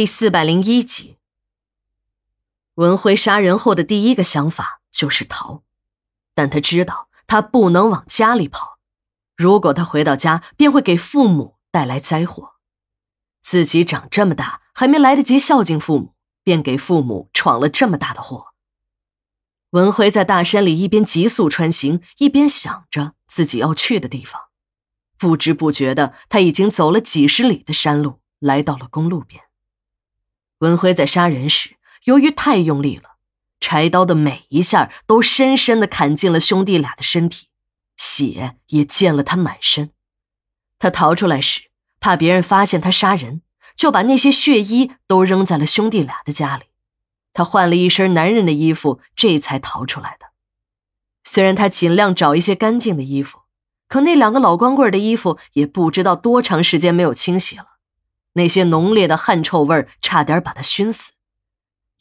第四百零一集，文辉杀人后的第一个想法就是逃，但他知道他不能往家里跑，如果他回到家，便会给父母带来灾祸。自己长这么大还没来得及孝敬父母，便给父母闯了这么大的祸。文辉在大山里一边急速穿行，一边想着自己要去的地方，不知不觉的，他已经走了几十里的山路，来到了公路边。文辉在杀人时，由于太用力了，柴刀的每一下都深深的砍进了兄弟俩的身体，血也溅了他满身。他逃出来时，怕别人发现他杀人，就把那些血衣都扔在了兄弟俩的家里。他换了一身男人的衣服，这才逃出来的。虽然他尽量找一些干净的衣服，可那两个老光棍的衣服也不知道多长时间没有清洗了。那些浓烈的汗臭味差点把他熏死，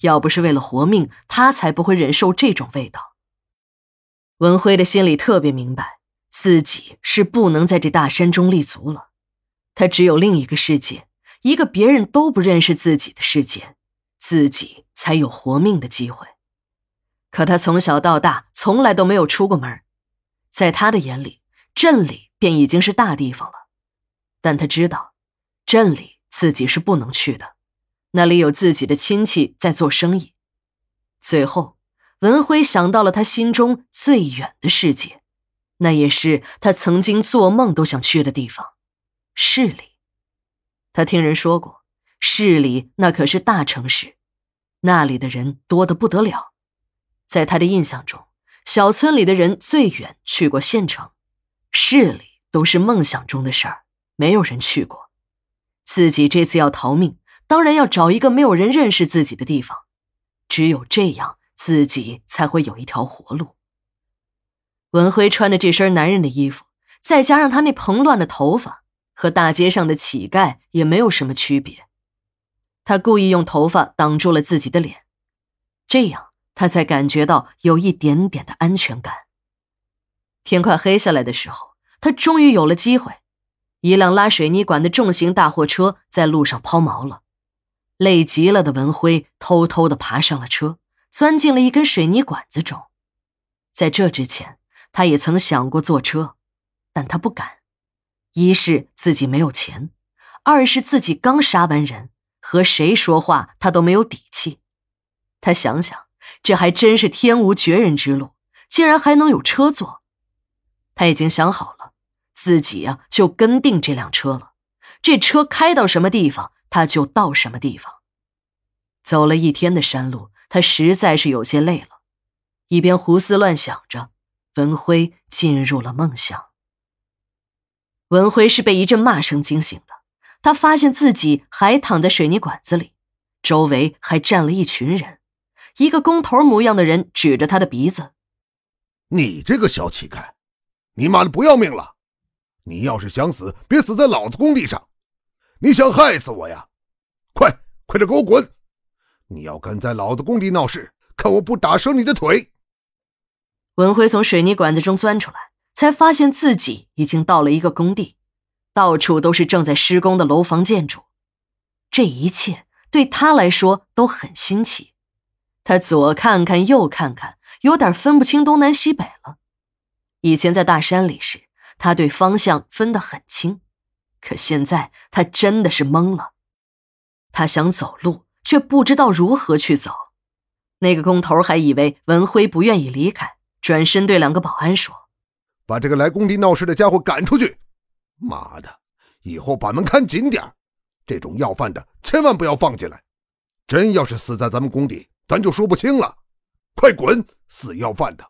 要不是为了活命，他才不会忍受这种味道。文辉的心里特别明白，自己是不能在这大山中立足了，他只有另一个世界，一个别人都不认识自己的世界，自己才有活命的机会。可他从小到大从来都没有出过门，在他的眼里，镇里便已经是大地方了，但他知道，镇里。自己是不能去的，那里有自己的亲戚在做生意。最后，文辉想到了他心中最远的世界，那也是他曾经做梦都想去的地方——市里。他听人说过，市里那可是大城市，那里的人多得不得了。在他的印象中，小村里的人最远去过县城，市里都是梦想中的事儿，没有人去过。自己这次要逃命，当然要找一个没有人认识自己的地方，只有这样，自己才会有一条活路。文辉穿的这身男人的衣服，再加上他那蓬乱的头发，和大街上的乞丐也没有什么区别。他故意用头发挡住了自己的脸，这样他才感觉到有一点点的安全感。天快黑下来的时候，他终于有了机会。一辆拉水泥管的重型大货车在路上抛锚了，累极了的文辉偷偷的爬上了车，钻进了一根水泥管子中。在这之前，他也曾想过坐车，但他不敢。一是自己没有钱，二是自己刚杀完人，和谁说话他都没有底气。他想想，这还真是天无绝人之路，竟然还能有车坐。他已经想好了。自己呀，就跟定这辆车了。这车开到什么地方，他就到什么地方。走了一天的山路，他实在是有些累了。一边胡思乱想着，文辉进入了梦乡。文辉是被一阵骂声惊醒的，他发现自己还躺在水泥管子里，周围还站了一群人。一个工头模样的人指着他的鼻子：“你这个小乞丐，你妈的不要命了！”你要是想死，别死在老子工地上！你想害死我呀？快快点给我滚！你要敢在老子工地闹事，看我不打折你的腿！文辉从水泥管子中钻出来，才发现自己已经到了一个工地，到处都是正在施工的楼房建筑。这一切对他来说都很新奇，他左看看右看看，有点分不清东南西北了。以前在大山里时。他对方向分得很清，可现在他真的是懵了。他想走路，却不知道如何去走。那个工头还以为文辉不愿意离开，转身对两个保安说：“把这个来工地闹事的家伙赶出去！妈的，以后把门看紧点这种要饭的千万不要放进来。真要是死在咱们工地，咱就说不清了。快滚，死要饭的！”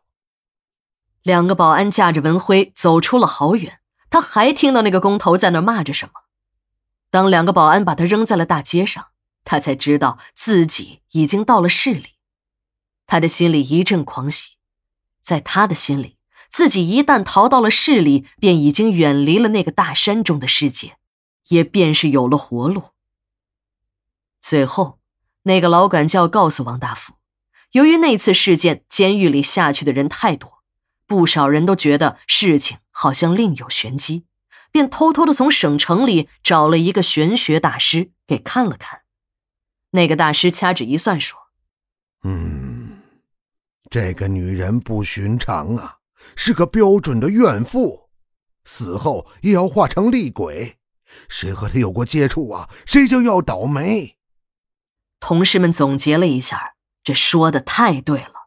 两个保安架着文辉走出了好远，他还听到那个工头在那骂着什么。当两个保安把他扔在了大街上，他才知道自己已经到了市里。他的心里一阵狂喜，在他的心里，自己一旦逃到了市里，便已经远离了那个大山中的世界，也便是有了活路。最后，那个老管教告诉王大夫，由于那次事件，监狱里下去的人太多。不少人都觉得事情好像另有玄机，便偷偷的从省城里找了一个玄学大师给看了看。那个大师掐指一算说：“嗯，这个女人不寻常啊，是个标准的怨妇，死后也要化成厉鬼。谁和她有过接触啊，谁就要倒霉。”同事们总结了一下，这说的太对了。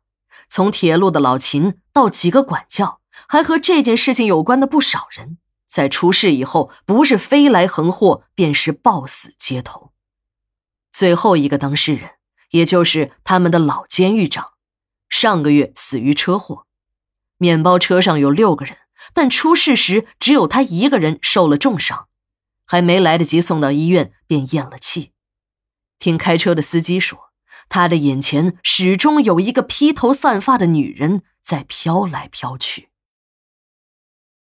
从铁路的老秦到几个管教，还和这件事情有关的不少人，在出事以后，不是飞来横祸，便是暴死街头。最后一个当事人，也就是他们的老监狱长，上个月死于车祸。面包车上有六个人，但出事时只有他一个人受了重伤，还没来得及送到医院，便咽了气。听开车的司机说，他的眼前始终有一个披头散发的女人在飘来飘去。